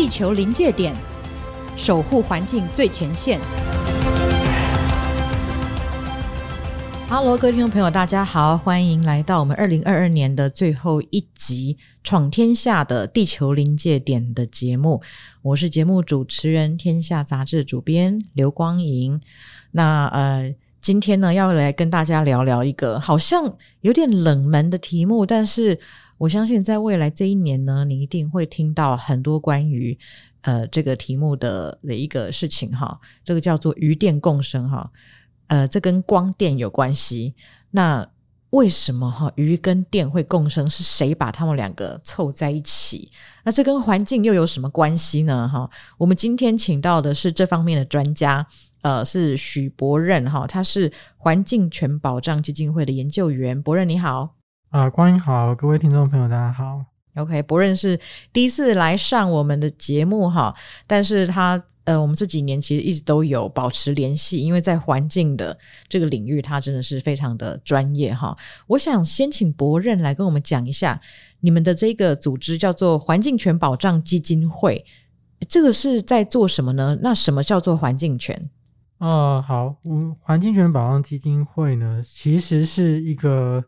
地球临界点，守护环境最前线。Hello，各位听众朋友，大家好，欢迎来到我们二零二二年的最后一集《闯天下的地球临界点》的节目。我是节目主持人，天下杂志主编刘光莹。那呃。今天呢，要来跟大家聊聊一个好像有点冷门的题目，但是我相信在未来这一年呢，你一定会听到很多关于呃这个题目的的一个事情哈。这个叫做余电共生哈，呃，这跟光电有关系。那为什么哈鱼跟电会共生？是谁把他们两个凑在一起？那这跟环境又有什么关系呢？哈，我们今天请到的是这方面的专家。呃，是许博任哈，他是环境权保障基金会的研究员。博任你好，啊，光莹好，各位听众朋友大家好。OK，博任是第一次来上我们的节目哈，但是他呃，我们这几年其实一直都有保持联系，因为在环境的这个领域，他真的是非常的专业哈。我想先请博任来跟我们讲一下，你们的这个组织叫做环境权保障基金会，这个是在做什么呢？那什么叫做环境权？哦，好，嗯，环境权保障基金会呢，其实是一个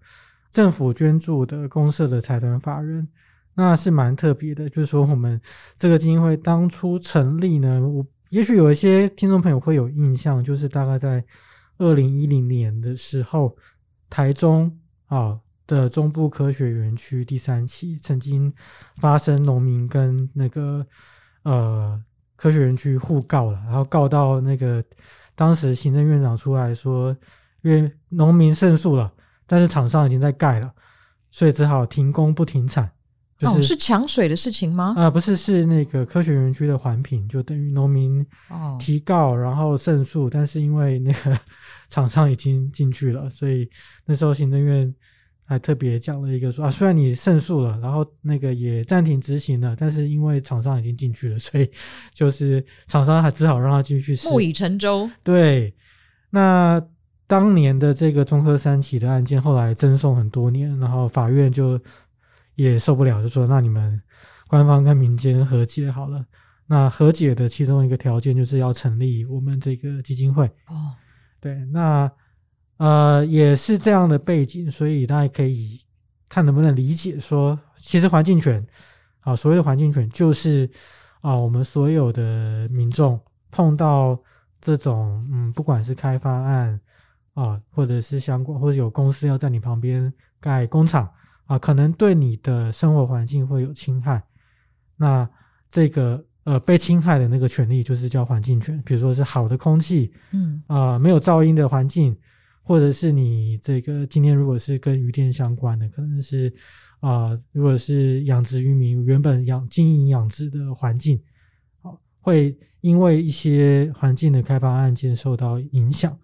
政府捐助的公社的财团法人，那是蛮特别的。就是说，我们这个基金会当初成立呢，我也许有一些听众朋友会有印象，就是大概在二零一零年的时候，台中啊的中部科学园区第三期曾经发生农民跟那个呃科学园区互告了，然后告到那个。当时行政院长出来说，因为农民胜诉了，但是厂商已经在盖了，所以只好停工不停产。就是、哦，是抢水的事情吗？啊、呃，不是，是那个科学园区的环评，就等于农民提告，然后胜诉，但是因为那个厂商已经进去了，所以那时候行政院。还特别讲了一个说啊，虽然你胜诉了，然后那个也暂停执行了，但是因为厂商已经进去了，所以就是厂商还只好让他继续。木已成舟。对，那当年的这个中科三期的案件后来争讼很多年，然后法院就也受不了，就说那你们官方跟民间和解好了。那和解的其中一个条件就是要成立我们这个基金会。哦，对，那。呃，也是这样的背景，所以大家可以看能不能理解说，其实环境权啊，所谓的环境权就是啊，我们所有的民众碰到这种嗯，不管是开发案啊，或者是相关，或者有公司要在你旁边盖工厂啊，可能对你的生活环境会有侵害，那这个呃被侵害的那个权利就是叫环境权，比如说是好的空气，嗯啊，没有噪音的环境。或者是你这个今天如果是跟渔电相关的，可能是啊、呃，如果是养殖渔民原本养经营养殖的环境，好，会因为一些环境的开发案件受到影响，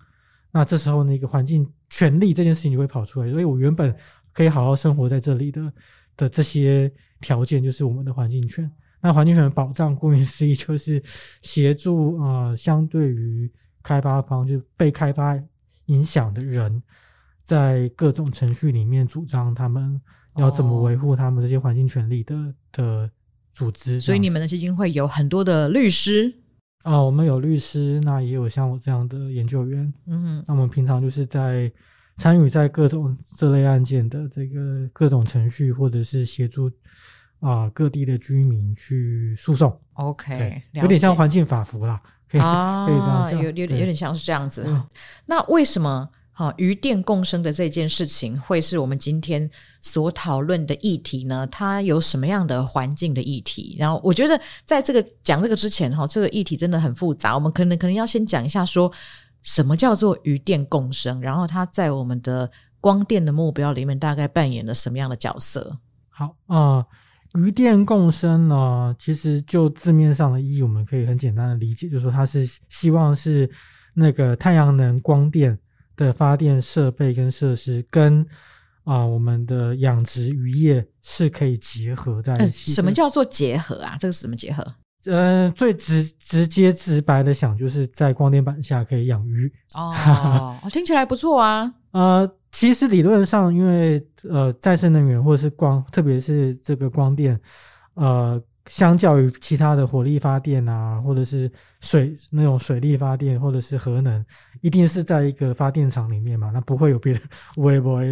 那这时候那个环境权利这件事情就会跑出来，所以我原本可以好好生活在这里的的这些条件就是我们的环境权。那环境权的保障，顾名思义就是协助啊、呃，相对于开发方就是被开发。影响的人，在各种程序里面主张他们要怎么维护他们这些环境权利的、哦、的组织，所以你们的基金会有很多的律师啊、哦，我们有律师，那也有像我这样的研究员，嗯哼，那我们平常就是在参与在各种这类案件的这个各种程序，或者是协助啊、呃、各地的居民去诉讼。OK，有点像环境法服啦。可以啊，可以这样有有点有点像是这样子哈。那为什么好渔电共生的这件事情会是我们今天所讨论的议题呢？它有什么样的环境的议题？然后我觉得在这个讲这个之前哈，这个议题真的很复杂。我们可能可能要先讲一下，说什么叫做渔电共生，然后它在我们的光电的目标里面大概扮演了什么样的角色？好啊。呃渔电共生呢，其实就字面上的意义，我们可以很简单的理解，就是说它是希望是那个太阳能光电的发电设备跟设施跟啊、呃、我们的养殖渔业是可以结合在一起、呃。什么叫做结合啊？这个是什么结合？呃，最直直接直白的想，就是在光电板下可以养鱼。哦，听起来不错啊。呃。其实理论上，因为呃，再生能源或者是光，特别是这个光电，呃，相较于其他的火力发电啊，或者是水那种水力发电，或者是核能，一定是在一个发电厂里面嘛，那不会有别的微博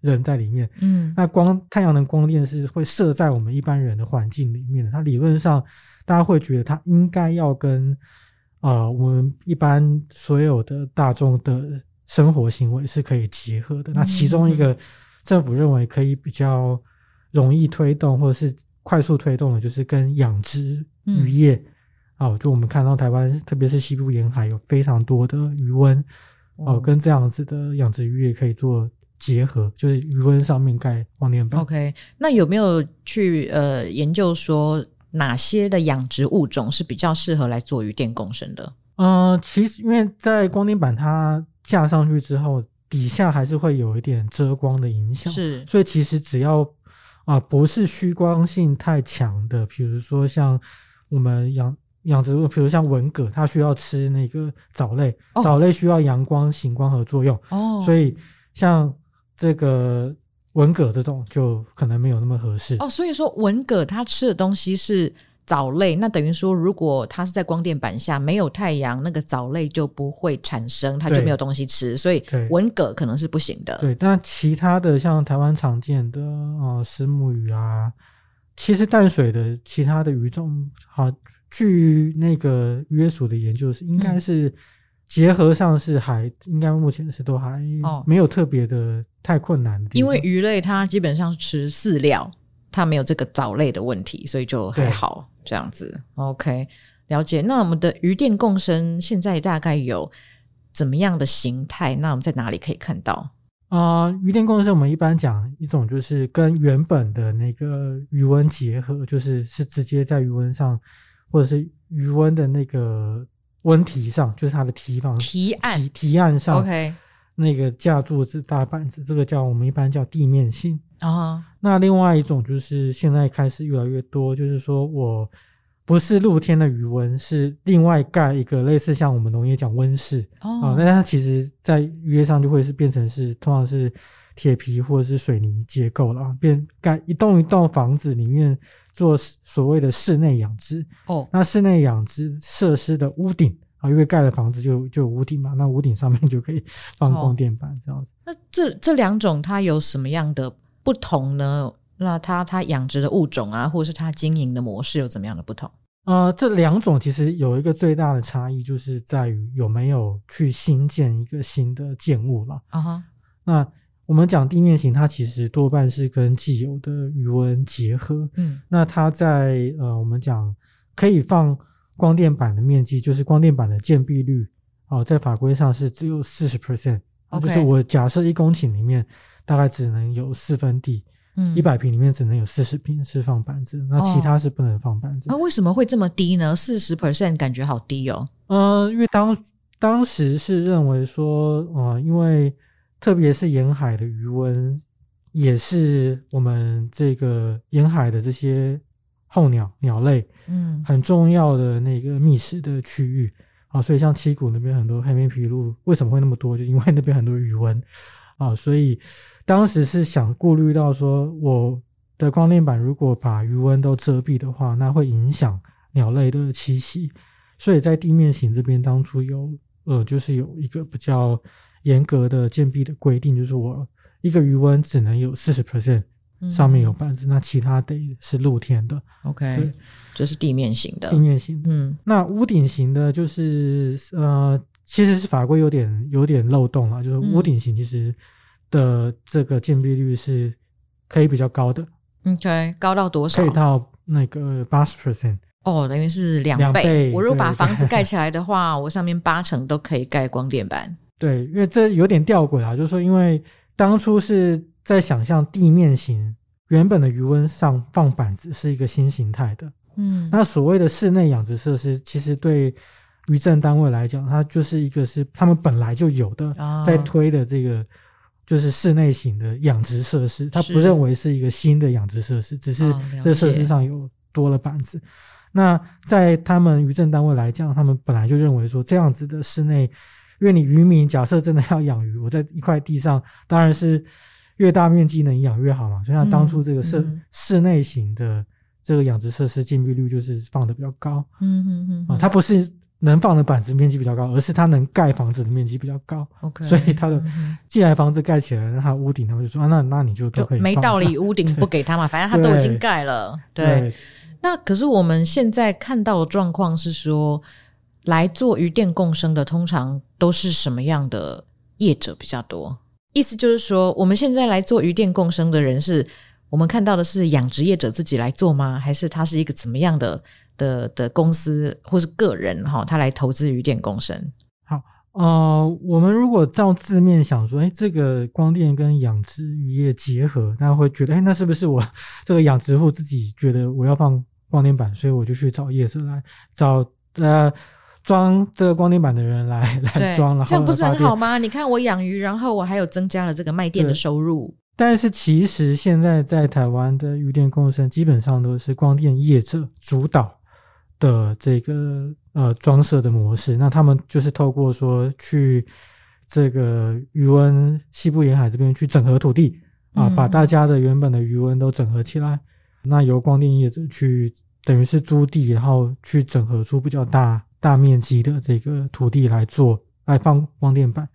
人在里面。嗯，那光太阳能光电是会设在我们一般人的环境里面的，它理论上大家会觉得它应该要跟啊、呃、我们一般所有的大众的生活行为是可以结合的。嗯、那其中一个政府认为可以比较容易推动，或者是快速推动的，就是跟养殖渔业啊、嗯哦，就我们看到台湾，特别是西部沿海有非常多的渔温哦，跟这样子的养殖渔业可以做结合，就是渔温上面盖光电板。OK，那有没有去呃研究说哪些的养殖物种是比较适合来做渔电共生的？嗯、呃，其实因为在光电板它架上去之后，底下还是会有一点遮光的影响，是，所以其实只要啊，不是虚光性太强的，比如说像我们养养殖物，比如像文蛤，它需要吃那个藻类，哦、藻类需要阳光、行光合作用，哦，所以像这个文蛤这种就可能没有那么合适。哦，所以说文蛤它吃的东西是。藻类，那等于说，如果它是在光电板下没有太阳，那个藻类就不会产生，它就没有东西吃，所以文蛤可能是不行的。对，但其他的像台湾常见的啊，石目鱼啊，其实淡水的其他的鱼种，好，据那个约署的研究是，应该是结合上是还、嗯、应该目前是都还没有特别的太困难。因为鱼类它基本上是吃饲料。它没有这个藻类的问题，所以就还好这样子。OK，了解。那我们的渔电共生现在大概有怎么样的形态？那我们在哪里可以看到？啊、呃，渔电共生我们一般讲一种就是跟原本的那个鱼温结合，就是是直接在鱼温上，或者是鱼温的那个温体上，就是它的体方提案提提案上。OK。那个架柱子大板子，这个叫我们一般叫地面性啊。Uh-huh. 那另外一种就是现在开始越来越多，就是说我不是露天的鱼塭，是另外盖一个类似像我们农业讲温室啊。那它其实在约上就会是变成是通常是铁皮或者是水泥结构了，变盖一栋一栋房子里面做所谓的室内养殖哦。Oh. 那室内养殖设施的屋顶。啊，因为盖了房子就就屋顶嘛，那屋顶上面就可以放光电板这样子。哦、那这这两种它有什么样的不同呢？那它它养殖的物种啊，或者是它经营的模式有怎么样的不同？呃，这两种其实有一个最大的差异，就是在于有没有去新建一个新的建物了。啊哈。那我们讲地面型，它其实多半是跟既有的鱼温结合。嗯。那它在呃，我们讲可以放。光电板的面积就是光电板的建蔽率哦，在法规上是只有四十 percent，就是我假设一公顷里面大概只能有四分地，嗯，一百平里面只能有四十平是放板子，那其他是不能放板子。那、哦啊、为什么会这么低呢？四十 percent 感觉好低哦。嗯、呃，因为当当时是认为说，呃，因为特别是沿海的余温，也是我们这个沿海的这些。候鸟鸟类，嗯，很重要的那个觅食的区域啊，所以像七股那边很多黑面琵鹭，为什么会那么多？就因为那边很多鱼温啊，所以当时是想顾虑到说，我的光电板如果把鱼温都遮蔽的话，那会影响鸟类的栖息，所以在地面型这边当初有呃，就是有一个比较严格的建蔽的规定，就是我一个鱼温只能有四十 percent。上面有板子，那其他得是露天的。OK，对，这是地面型的。地面型，嗯，那屋顶型的，就是呃，其实是法规有点有点漏洞了，就是屋顶型其实的这个建蔽率是可以比较高的。OK，高到多少？可以到那个八十 percent。哦，等于是。两倍。我如果把房子盖 起来的话，我上面八成都可以盖光电板。对，因为这有点吊诡啊，就是说，因为当初是。在想象地面型原本的余温上放板子是一个新形态的，嗯，那所谓的室内养殖设施，其实对渔政单位来讲，它就是一个是他们本来就有的，在推的这个就是室内型的养殖设施，他不认为是一个新的养殖设施，只是这设施上有多了板子。那在他们渔政单位来讲，他们本来就认为说这样子的室内，因为你渔民假设真的要养鱼，我在一块地上当然是。越大面积能养越好嘛，就像当初这个室、室内型的这个养殖设施建蔽率就是放的比较高。嗯嗯嗯啊，它不是能放的板子面积比较高，而是它能盖房子的面积比较高。OK，所以它的既然房子盖起来，那它屋顶他们就说啊，那那你就都可以。没道理，屋顶不给他嘛，反正他都已经盖了。对，对那可是我们现在看到的状况是说，来做鱼电共生的，通常都是什么样的业者比较多？意思就是说，我们现在来做渔电共生的人是，我们看到的是养殖业者自己来做吗？还是他是一个怎么样的的的公司或是个人哈，他来投资渔电共生？好，呃，我们如果照字面想说，哎，这个光电跟养殖渔业结合，大家会觉得，哎，那是不是我这个养殖户自己觉得我要放光电板，所以我就去找业者来找呃。装这个光电板的人来 来装了，这样不是很好吗？你看我养鱼，然后我还有增加了这个卖电的收入。但是其实现在在台湾的渔电共生基本上都是光电业者主导的这个呃装设的模式。那他们就是透过说去这个渔温西部沿海这边去整合土地啊，把大家的原本的渔温都整合起来。那由光电业者去等于是租地，然后去整合出比较大。大面积的这个土地来做，来放光电板，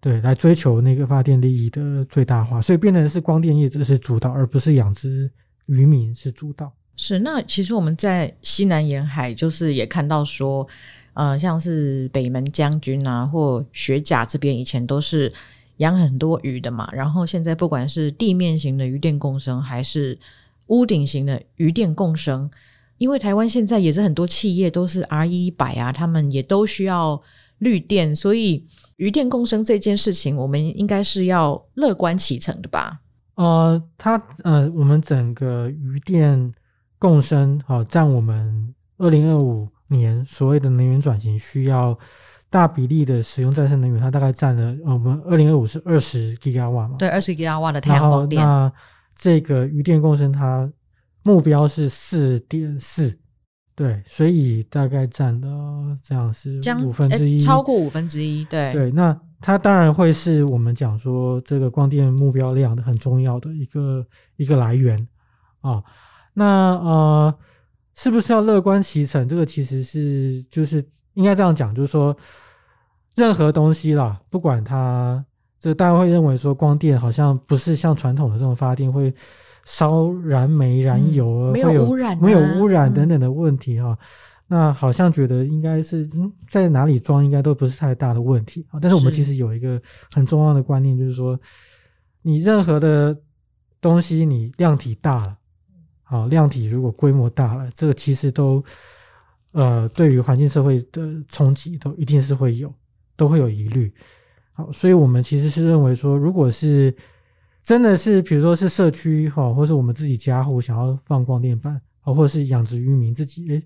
对，来追求那个发电利益的最大化，所以变成是光电业者是主导，而不是养殖渔民是主导。是，那其实我们在西南沿海，就是也看到说，呃，像是北门将军啊，或雪甲这边以前都是养很多鱼的嘛，然后现在不管是地面型的鱼电共生，还是屋顶型的鱼电共生。因为台湾现在也是很多企业都是 RE100 啊，他们也都需要绿电，所以余电共生这件事情，我们应该是要乐观其成的吧？呃，它呃，我们整个余电共生啊，占我们二零二五年所谓的能源转型需要大比例的使用再生能源，它大概占了我们二零二五是二十吉瓦嘛？对，二十吉瓦的太阳光电。那这个余电共生它。目标是四点四，对，所以大概占了这样是五分之一，超过五分之一，对对。那它当然会是我们讲说这个光电目标量的很重要的一个一个来源啊。那呃，是不是要乐观其成？这个其实是就是应该这样讲，就是说任何东西啦，不管它这个大家会认为说光电好像不是像传统的这种发电会。烧燃煤、燃油，没有污染，没有污染等等的问题哈。那好像觉得应该是嗯，在哪里装应该都不是太大的问题啊。但是我们其实有一个很重要的观念，就是说，你任何的东西，你量体大了，好，量体如果规模大了，这个其实都呃，对于环境社会的冲击都一定是会有，都会有疑虑。好，所以我们其实是认为说，如果是真的是，比如说是社区哈，或是我们自己家户想要放光电板，啊，或者是养殖渔民自己，诶，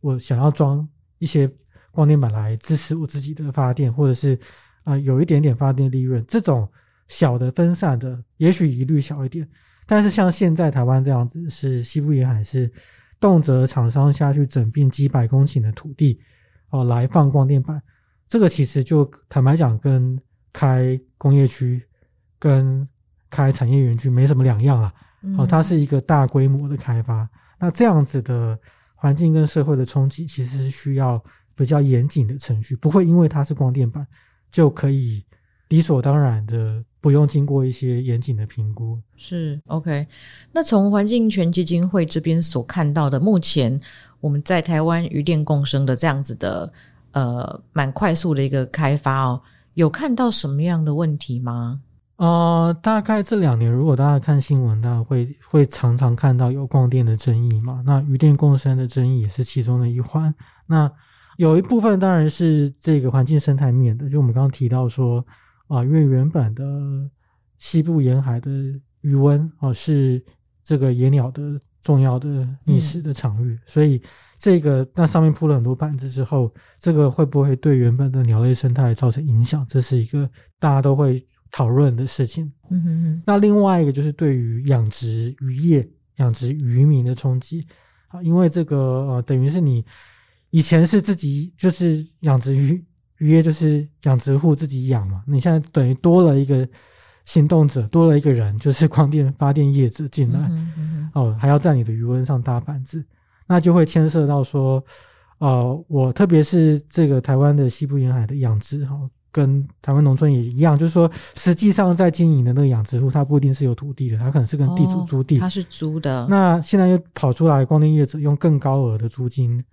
我想要装一些光电板来支持我自己的发电，或者是啊有一点点发电利润，这种小的分散的，也许疑虑小一点。但是像现在台湾这样子，是西部沿海是动辄厂商下去整并几百公顷的土地，哦，来放光电板，这个其实就坦白讲，跟开工业区跟开产业园区没什么两样啊，哦，它是一个大规模的开发，那这样子的环境跟社会的冲击，其实是需要比较严谨的程序，不会因为它是光电板就可以理所当然的不用经过一些严谨的评估。是 OK，那从环境权基金会这边所看到的，目前我们在台湾渔电共生的这样子的呃蛮快速的一个开发哦，有看到什么样的问题吗？呃，大概这两年，如果大家看新闻，大家会会常常看到有光电的争议嘛。那渔电共生的争议也是其中的一环。那有一部分当然是这个环境生态面的，就我们刚刚提到说啊、因为原本的西部沿海的鱼塭啊、呃、是这个野鸟的重要的觅食的场域，所以这个那上面铺了很多板子之后，这个会不会对原本的鸟类生态造成影响？这是一个大家都会。讨论的事情，嗯哼哼。那另外一个就是对于养殖渔业、养殖渔民的冲击啊，因为这个呃，等于是你以前是自己就是养殖渔渔业，就是养殖户自己养嘛，你现在等于多了一个行动者多了一个人，就是光电发电业者进来，嗯嗯哦，还要在你的渔温上搭板子，那就会牵涉到说，呃，我特别是这个台湾的西部沿海的养殖哈。跟台湾农村也一样，就是说，实际上在经营的那个养殖户，他不一定是有土地的，他可能是跟地主租地，他、哦、是租的。那现在又跑出来光电业者用更高额的租金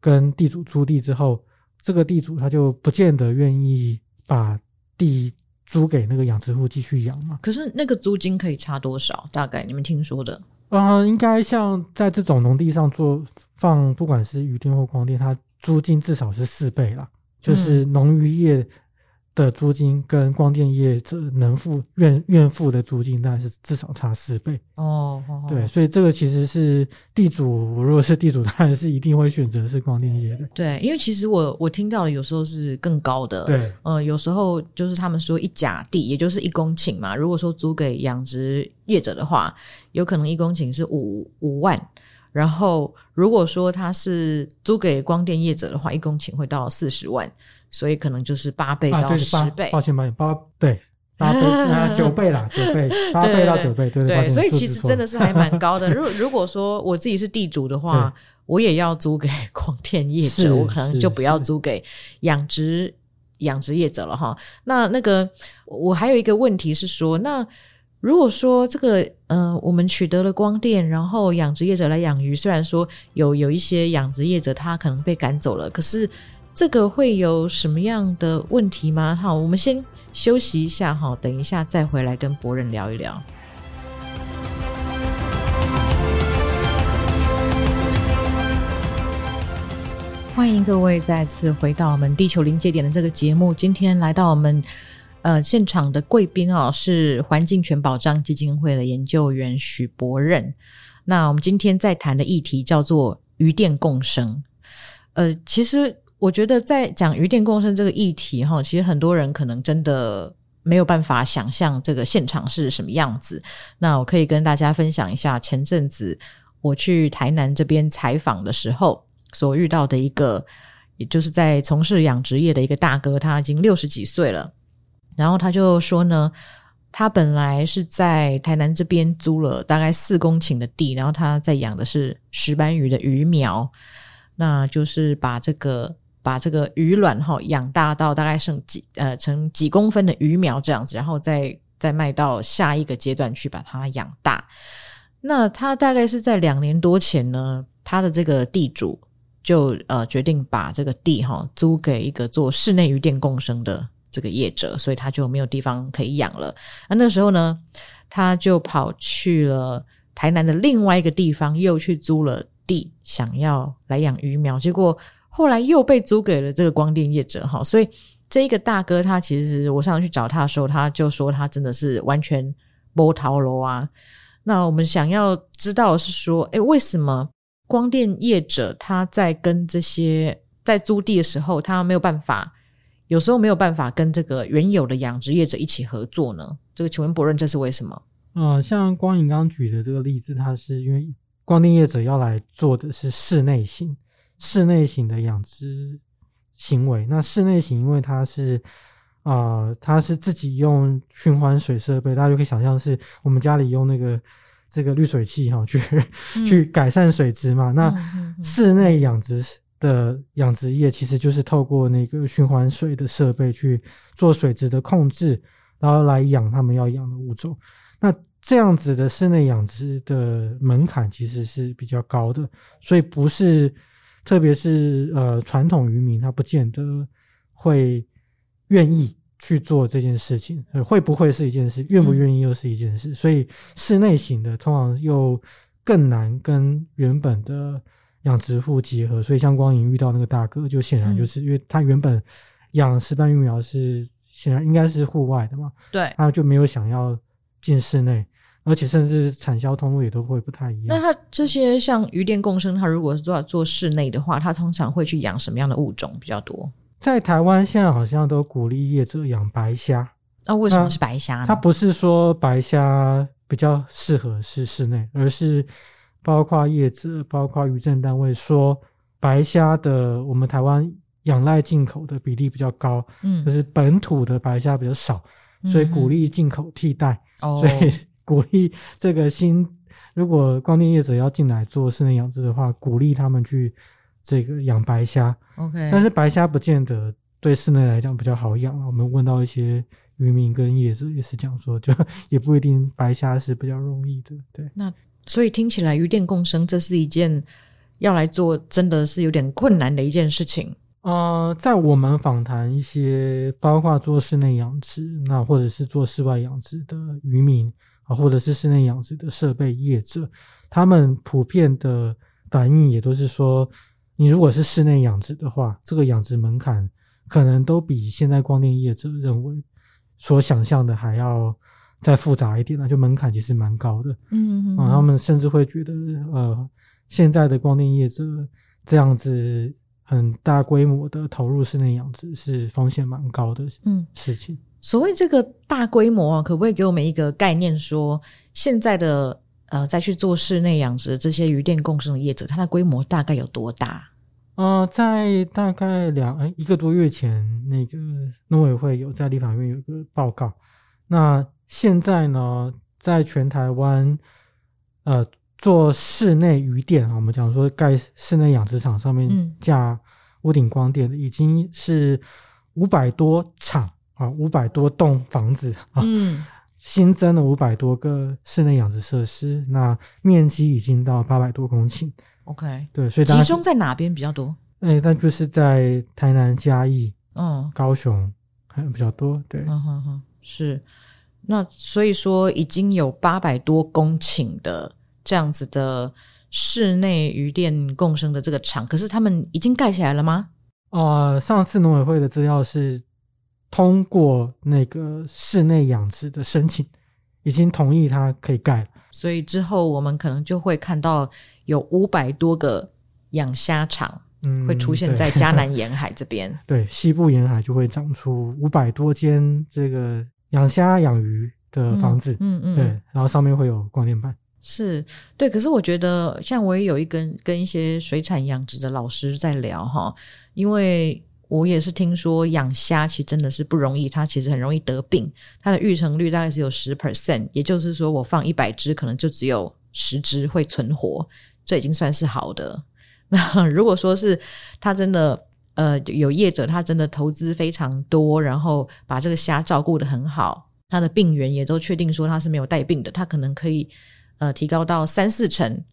跟地主租地之后，这个地主他就不见得愿意把地租给那个养殖户继续养嘛。可是那个租金可以差多少？大概你们听说的？嗯、呃，应该像在这种农地上做放，不管是渔电或光电，它租金至少是四倍啦，就是农渔业。的租金跟光电业者能付愿愿付的租金，大概是至少差四倍哦。哦，对，所以这个其实是地主，如果是地主，当然是一定会选择是光电业的。对，因为其实我我听到的有时候是更高的。对，呃，有时候就是他们说一甲地，也就是一公顷嘛。如果说租给养殖业者的话，有可能一公顷是五五万。然后如果说他是租给光电业者的话，一公顷会到四十万。所以可能就是八倍到十倍，啊、抱歉抱歉，八对八倍啊九倍啦，九倍八倍到九倍，对对，对，对。所以其实真的是还蛮高的。如果如果说我自己是地主的话，我也要租给 光电业者，我可能就不要租给养殖养殖业者了哈。那那个我还有一个问题是说，那如果说这个、呃，我们取得了光电，然后养殖业者来养鱼，虽然说有有一些养殖业者他可能被赶走了，可是。这个会有什么样的问题吗？好，我们先休息一下哈，等一下再回来跟博人聊一聊。欢迎各位再次回到我们地球临界点的这个节目。今天来到我们呃现场的贵宾哦，是环境权保障基金会的研究员许博任。那我们今天在谈的议题叫做鱼电共生。呃，其实。我觉得在讲鱼电共生这个议题哈，其实很多人可能真的没有办法想象这个现场是什么样子。那我可以跟大家分享一下，前阵子我去台南这边采访的时候，所遇到的一个，也就是在从事养殖业的一个大哥，他已经六十几岁了。然后他就说呢，他本来是在台南这边租了大概四公顷的地，然后他在养的是石斑鱼的鱼苗，那就是把这个。把这个鱼卵哈养大到大概剩几呃成几公分的鱼苗这样子，然后再再卖到下一个阶段去把它养大。那他大概是在两年多前呢，他的这个地主就呃决定把这个地哈租给一个做室内鱼电共生的这个业者，所以他就没有地方可以养了。那那时候呢，他就跑去了台南的另外一个地方，又去租了地，想要来养鱼苗，结果。后来又被租给了这个光电业者哈，所以这一个大哥他其实我上次去找他的时候，他就说他真的是完全摸头路啊。那我们想要知道的是说，诶，为什么光电业者他在跟这些在租地的时候，他没有办法，有时候没有办法跟这个原有的养殖业者一起合作呢？这个请问博润，这是为什么？呃，像光影刚举的这个例子，它是因为光电业者要来做的是室内型。室内型的养殖行为，那室内型，因为它是啊、呃，它是自己用循环水设备，大家就可以想象是我们家里用那个这个滤水器哈，去、嗯、去改善水质嘛。那室内养殖的养殖业其实就是透过那个循环水的设备去做水质的控制，然后来养他们要养的物种。那这样子的室内养殖的门槛其实是比较高的，所以不是。特别是呃，传统渔民他不见得会愿意去做这件事情，会不会是一件事，愿不愿意又是一件事。嗯、所以室内型的通常又更难跟原本的养殖户结合。所以像光影遇到那个大哥，就显然就是因为他原本养石斑鱼苗是显然应该是户外的嘛，对，他就没有想要进室内。而且甚至产销通路也都会不太一样。那他这些像鱼电共生，他如果是做做室内的话，他通常会去养什么样的物种比较多？在台湾现在好像都鼓励业者养白虾。那、啊、为什么是白虾呢？它不是说白虾比较适合是室内，而是包括业者、包括渔政单位说，白虾的我们台湾仰赖进口的比例比较高，嗯，就是本土的白虾比较少。所以鼓励进口替代，哦、所以鼓励这个新，如果光电业者要进来做室内养殖的话，鼓励他们去这个养白虾。OK，但是白虾不见得对室内来讲比较好养。我们问到一些渔民跟业者也是讲说，就也不一定白虾是比较容易的。对，那所以听起来鱼电共生这是一件要来做，真的是有点困难的一件事情。呃，在我们访谈一些包括做室内养殖，那或者是做室外养殖的渔民啊，或者是室内养殖的设备业者，他们普遍的反应也都是说，你如果是室内养殖的话，这个养殖门槛可能都比现在光电业者认为所想象的还要再复杂一点，那就门槛其实蛮高的。嗯嗯啊，他们甚至会觉得，呃，现在的光电业者这样子。很大规模的投入室内养殖是风险蛮高的，嗯，事情。所谓这个大规模啊，可不可以给我们一个概念说，说现在的呃，再去做室内养殖这些鱼电共生的业者，它的规模大概有多大？呃，在大概两哎一个多月前，那个农委会有在立法院有一个报告。那现在呢，在全台湾，呃。做室内渔电啊，我们讲说盖室内养殖场上面架屋顶光电的，已经是五百多场啊，五百多栋房子啊，嗯，新增了五百多个室内养殖设施，那面积已经到八百多公顷。OK，对，所以集中在哪边比较多？哎，那就是在台南、嘉义、嗯，高雄还比较多。对，嗯哼哼，是。那所以说已经有八百多公顷的。这样子的室内鱼电共生的这个厂，可是他们已经盖起来了吗？呃，上次农委会的资料是通过那个室内养殖的申请，已经同意它可以盖了。所以之后我们可能就会看到有五百多个养虾场，嗯，会出现在 嘉南沿海这边。对，西部沿海就会长出五百多间这个养虾养鱼的房子，嗯嗯，嗯，对，然后上面会有光电板。是对，可是我觉得，像我也有一跟跟一些水产养殖的老师在聊哈，因为我也是听说养虾其实真的是不容易，它其实很容易得病，它的育成率大概是有十 percent，也就是说我放一百只，可能就只有十只会存活，这已经算是好的。那如果说是它真的呃有业者，他真的投资非常多，然后把这个虾照顾得很好，他的病源也都确定说他是没有带病的，他可能可以。呃，提高到三四成，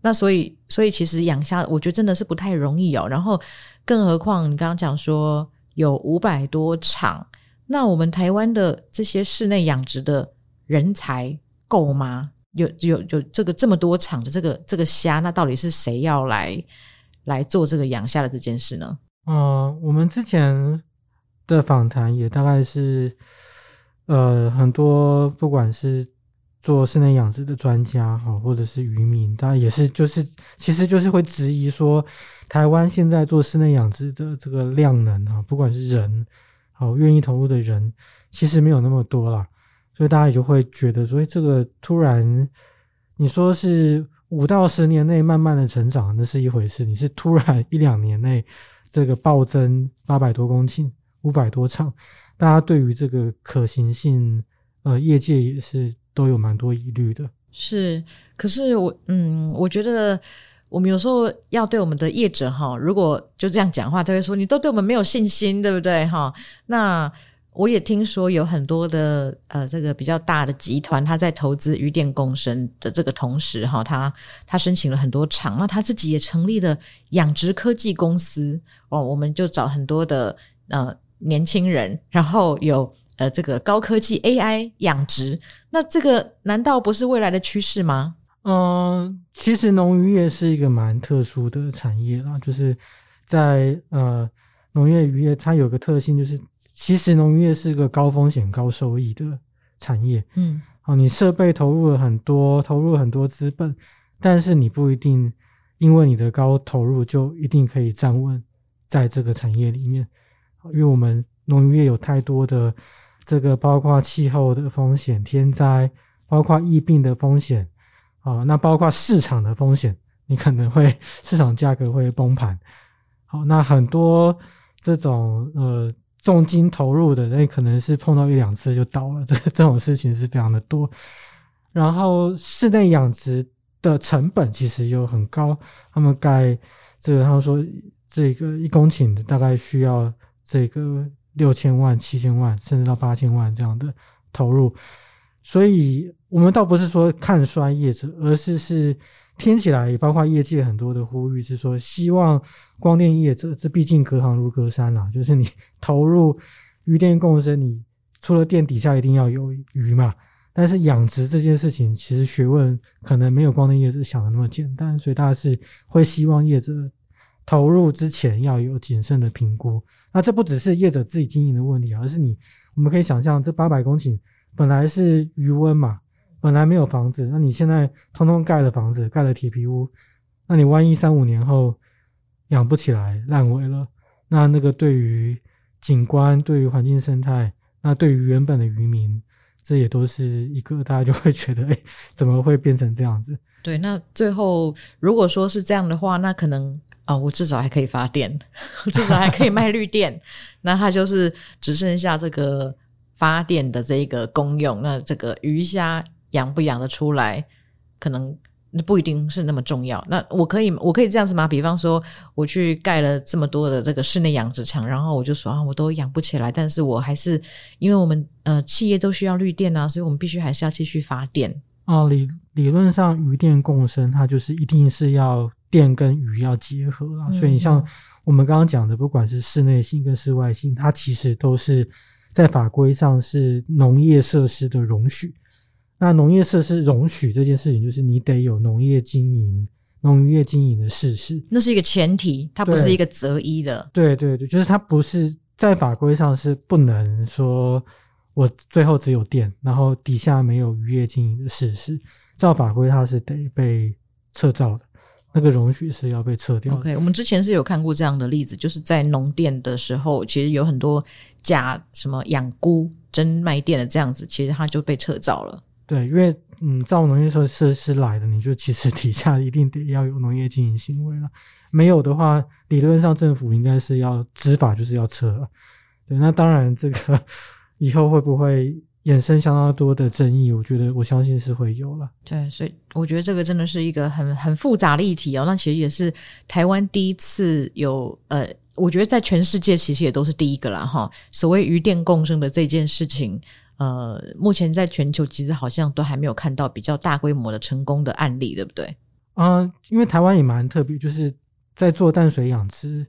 那所以，所以其实养虾，我觉得真的是不太容易哦。然后，更何况你刚刚讲说有五百多场，那我们台湾的这些室内养殖的人才够吗？有有有这个这么多场的这个这个虾，那到底是谁要来来做这个养虾的这件事呢？嗯、我们之前的访谈也大概是，呃，很多不管是。做室内养殖的专家哈，或者是渔民，他也是就是，其实就是会质疑说，台湾现在做室内养殖的这个量能啊，不管是人，好愿意投入的人，其实没有那么多啦，所以大家也就会觉得说，这个突然你说是五到十年内慢慢的成长，那是一回事；你是突然一两年内这个暴增八百多公顷、五百多场，大家对于这个可行性，呃，业界也是。都有蛮多疑虑的，是，可是我，嗯，我觉得我们有时候要对我们的业者哈，如果就这样讲话，他会说你都对我们没有信心，对不对哈？那我也听说有很多的呃，这个比较大的集团，他在投资鱼电共生的这个同时哈，他他申请了很多厂，那他自己也成立了养殖科技公司哦，我们就找很多的呃年轻人，然后有。呃，这个高科技 AI 养殖，那这个难道不是未来的趋势吗？嗯、其实农渔业是一个蛮特殊的产业啦，就是在呃农业渔业，它有个特性，就是其实农业是个高风险高收益的产业。嗯，好，你设备投入了很多，投入了很多资本，但是你不一定因为你的高投入就一定可以站稳在这个产业里面，因为我们农渔业有太多的。这个包括气候的风险、天灾，包括疫病的风险，啊，那包括市场的风险，你可能会市场价格会崩盘。好，那很多这种呃重金投入的，那可能是碰到一两次就倒了，这 这种事情是非常的多。然后室内养殖的成本其实又很高，他们盖这个，他们说这个一公顷大概需要这个六千万、七千万，甚至到八千万这样的投入。所以，我们倒不是说看衰业者，而是是听起来，包括业界很多的呼吁是说，希望光电业者，这毕竟隔行如隔山啦，就是你投入渔电共生，你除了电底下一定要有鱼嘛。但是养殖这件事情，其实学问可能没有光电业者想的那么简单，所以大家是会希望业者投入之前要有谨慎的评估。那这不只是业者自己经营的问题，而是你我们可以想象，这八百公顷。本来是余温嘛，本来没有房子，那你现在通通盖了房子，盖了铁皮屋，那你万一三五年后养不起来，烂尾了，那那个对于景观、对于环境生态，那对于原本的渔民，这也都是一个大家就会觉得，哎、怎么会变成这样子？对，那最后如果说是这样的话，那可能啊、我至少还可以发电，至少还可以卖绿电，那它就是只剩下这个。发电的这个功用，那这个鱼虾养不养得出来，可能不一定是那么重要。那我可以，我可以这样子吗？比方说，我去盖了这么多的这个室内养殖场，然后我就说啊，我都养不起来，但是我还是因为我们呃企业都需要绿电啊，所以我们必须还是要继续发电。哦，理理论上鱼电共生，它就是一定是要电跟鱼要结合啊。嗯、所以你像我们刚刚讲的，不管是室内性跟室外性，它其实都是。在法规上是农业设施的容许，那农业设施容许这件事情，就是你得有农业经营、农渔业经营的事实，那是一个前提，它不是一个择一的。对对对，就是它不是在法规上是不能说我最后只有电，然后底下没有渔业经营的事实，照法规它是得被撤照的。那个容许是要被撤掉。OK，我们之前是有看过这样的例子，就是在农电的时候，其实有很多假什么养菇真卖电的这样子，其实它就被撤照了。对，因为嗯，造农业设设施来的，你就其实 底下一定得要有农业经营行为了，没有的话，理论上政府应该是要执法，就是要撤了。对，那当然这个以后会不会？衍生相当多的争议，我觉得我相信是会有了。对，所以我觉得这个真的是一个很很复杂的议题哦。那其实也是台湾第一次有，呃，我觉得在全世界其实也都是第一个啦。哈。所谓鱼电共生的这件事情，呃，目前在全球其实好像都还没有看到比较大规模的成功的案例，对不对？嗯、呃，因为台湾也蛮特别，就是在做淡水养殖，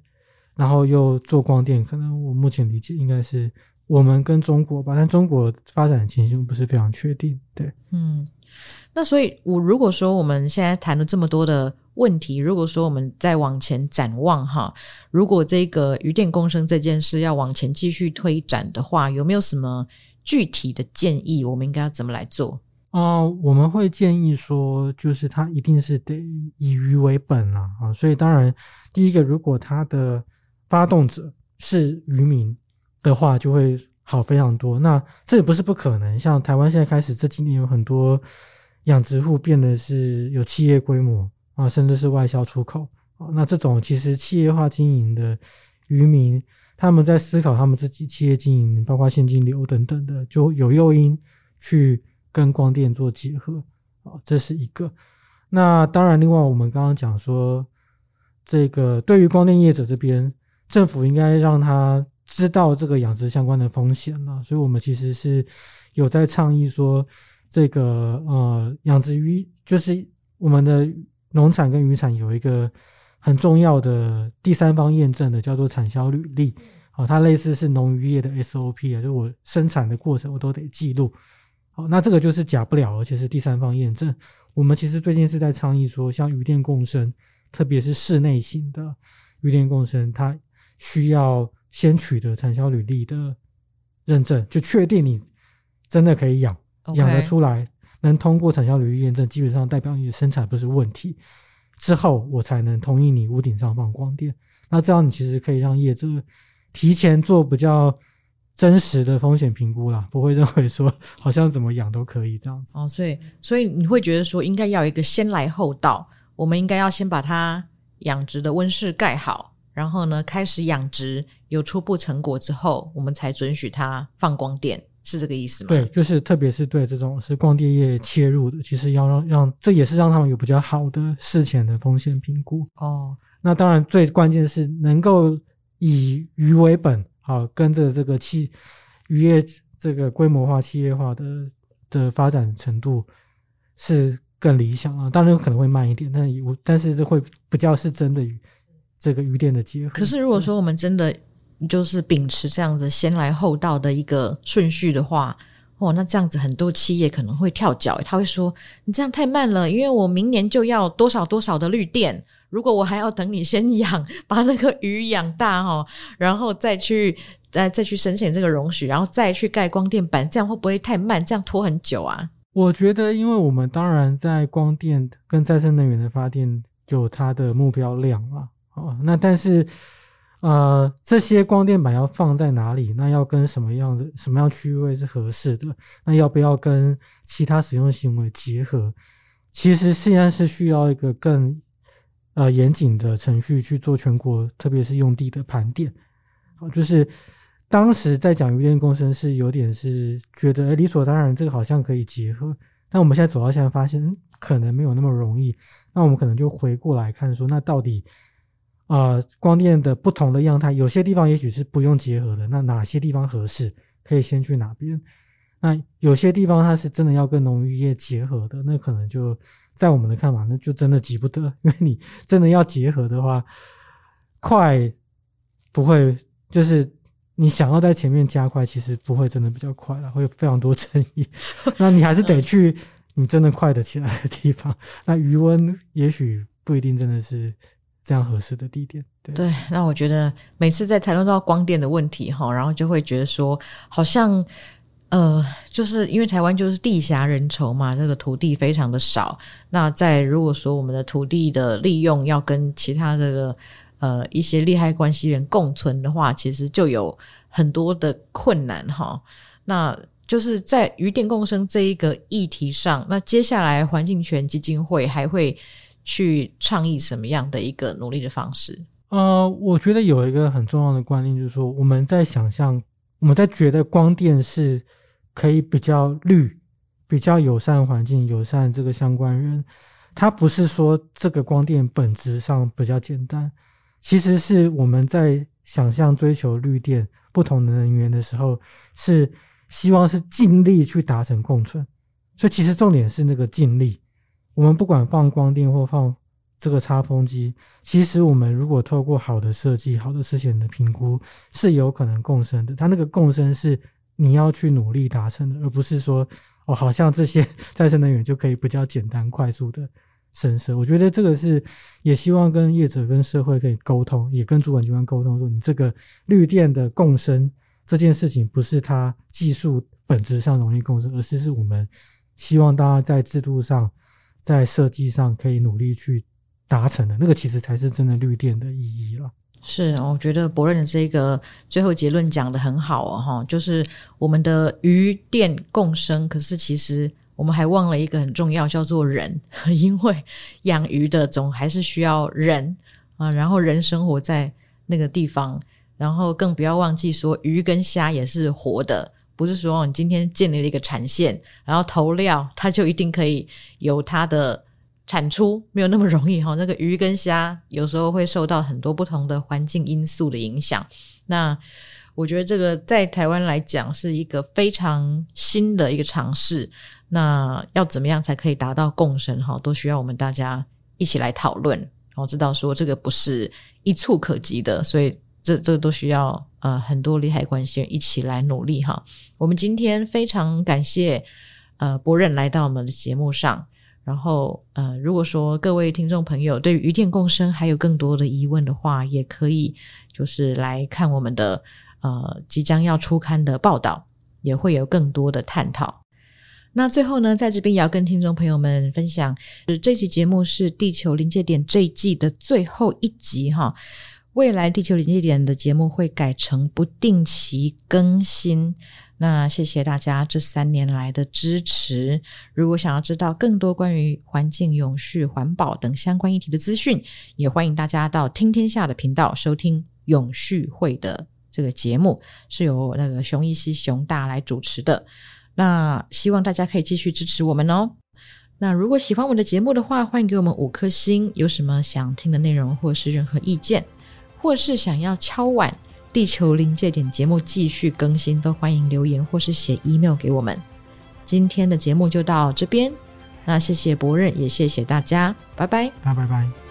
然后又做光电，可能我目前理解应该是。我们跟中国吧，但中国发展的情形不是非常确定。对，嗯，那所以，我如果说我们现在谈了这么多的问题，如果说我们再往前展望哈，如果这个鱼电共生这件事要往前继续推展的话，有没有什么具体的建议？我们应该要怎么来做？哦、我们会建议说，就是它一定是得以鱼为本啦啊，所以当然，第一个，如果它的发动者是渔民。的话就会好非常多。那这也不是不可能，像台湾现在开始这几年有很多养殖户变得是有企业规模啊，甚至是外销出口啊。那这种其实企业化经营的渔民，他们在思考他们自己企业经营，包括现金流等等的，就有诱因去跟光电做结合啊。这是一个。那当然，另外我们刚刚讲说，这个对于光电业者这边，政府应该让他。知道这个养殖相关的风险了，所以我们其实是有在倡议说，这个呃养殖鱼就是我们的农产跟渔产有一个很重要的第三方验证的，叫做产销履历。好，它类似是农渔业的 SOP 啊，就是我生产的过程我都得记录。好，那这个就是假不了，而且是第三方验证。我们其实最近是在倡议说，像鱼电共生，特别是室内型的鱼电共生，它需要。先取得产销履历的认证，就确定你真的可以养养.得出来，能通过产销履历验证，基本上代表你的生产不是问题。之后我才能同意你屋顶上放光电。那这样你其实可以让业主提前做比较真实的风险评估啦，不会认为说好像怎么养都可以这样子。哦，所以所以你会觉得说应该要一个先来后到，我们应该要先把它养殖的温室盖好。然后呢开始养殖，有初步成果之后，我们才准许它放光电，是这个意思吗？对，就是特别是对这种是光电业切入的，其实要让让这也是让他们有比较好的事前的风险评估哦。那当然最关键的是能够以鱼为本，好跟着这个企渔业这个规模化、企业化的的发展程度是更理想啊。当然有可能会慢一点，但我但是这会比较是真的鱼。这个鱼电的结合。可是，如果说我们真的就是秉持这样子先来后到的一个顺序的话，哦，那这样子很多企业可能会跳脚，他会说你这样太慢了，因为我明年就要多少多少的绿电，如果我还要等你先养，把那个鱼养大哈，然后再去再再去申请这个容许，然后再去盖光电板，这样会不会太慢？这样拖很久啊？我觉得，因为我们当然在光电跟再生能源的发电有它的目标量啊。哦，那但是，呃，这些光电板要放在哪里？那要跟什么样的什么样区位是合适的？那要不要跟其他使用行为结合？其实现在是需要一个更呃严谨的程序去做全国，特别是用地的盘点。好，就是当时在讲渔电共生是有点是觉得，诶，理所当然，这个好像可以结合。但我们现在走到现在，发现，可能没有那么容易。那我们可能就回过来看说，那到底？呃，光电的不同的样态，有些地方也许是不用结合的。那哪些地方合适，可以先去哪边？那有些地方它是真的要跟农业结合的，那可能就在我们的看法，那就真的急不得。因为你真的要结合的话，快不会，就是你想要在前面加快，其实不会真的比较快了，会有非常多争议。那你还是得去你真的快得起来的地方。那余温也许不一定真的是。这样合适的地点，对。那我觉得每次在谈论到光电的问题哈，然后就会觉得说，好像呃，就是因为台湾就是地狭人稠嘛，这个土地非常的少。那在如果说我们的土地的利用要跟其他这个呃一些利害关系人共存的话，其实就有很多的困难哈。那就是在渔电共生这一个议题上，那接下来环境权基金会还会。去倡议什么样的一个努力的方式？呃，我觉得有一个很重要的观念，就是说我们在想象，我们在觉得光电是可以比较绿、比较友善环境、友善这个相关人，它不是说这个光电本质上比较简单，其实是我们在想象追求绿电不同的能源的时候，是希望是尽力去达成共存，所以其实重点是那个尽力。我们不管放光电或放这个插风机，其实我们如果透过好的设计、好的事前的评估，是有可能共生的。它那个共生是你要去努力达成的，而不是说哦，好像这些再生能源就可以比较简单、快速的生成。我觉得这个是也希望跟业者、跟社会可以沟通，也跟主管机关沟通，说你这个绿电的共生这件事情，不是它技术本质上容易共生，而是是我们希望大家在制度上。在设计上可以努力去达成的那个，其实才是真的绿电的意义了。是，我觉得博润的这个最后结论讲得很好哦，哈，就是我们的鱼电共生，可是其实我们还忘了一个很重要，叫做人，因为养鱼的总还是需要人啊，然后人生活在那个地方，然后更不要忘记说鱼跟虾也是活的。不是说你今天建立了一个产线，然后投料，它就一定可以有它的产出，没有那么容易哈。那个鱼跟虾有时候会受到很多不同的环境因素的影响。那我觉得这个在台湾来讲是一个非常新的一个尝试。那要怎么样才可以达到共生哈？都需要我们大家一起来讨论，然后知道说这个不是一触可及的，所以。这这都需要呃很多利害关系人一起来努力哈。我们今天非常感谢呃博任来到我们的节目上，然后呃如果说各位听众朋友对于电共生还有更多的疑问的话，也可以就是来看我们的呃即将要出刊的报道，也会有更多的探讨。那最后呢，在这边也要跟听众朋友们分享，这期节目是地球临界点这一季的最后一集哈。未来地球临界点的节目会改成不定期更新。那谢谢大家这三年来的支持。如果想要知道更多关于环境永续、环保等相关议题的资讯，也欢迎大家到听天下的频道收听永续会的这个节目，是由那个熊一西熊大来主持的。那希望大家可以继续支持我们哦。那如果喜欢我们的节目的话，欢迎给我们五颗星。有什么想听的内容，或是任何意见，或是想要敲碗。地球临界点节目继续更新，都欢迎留言或是写 email 给我们。今天的节目就到这边，那谢谢博任，也谢谢大家，拜拜，拜拜拜。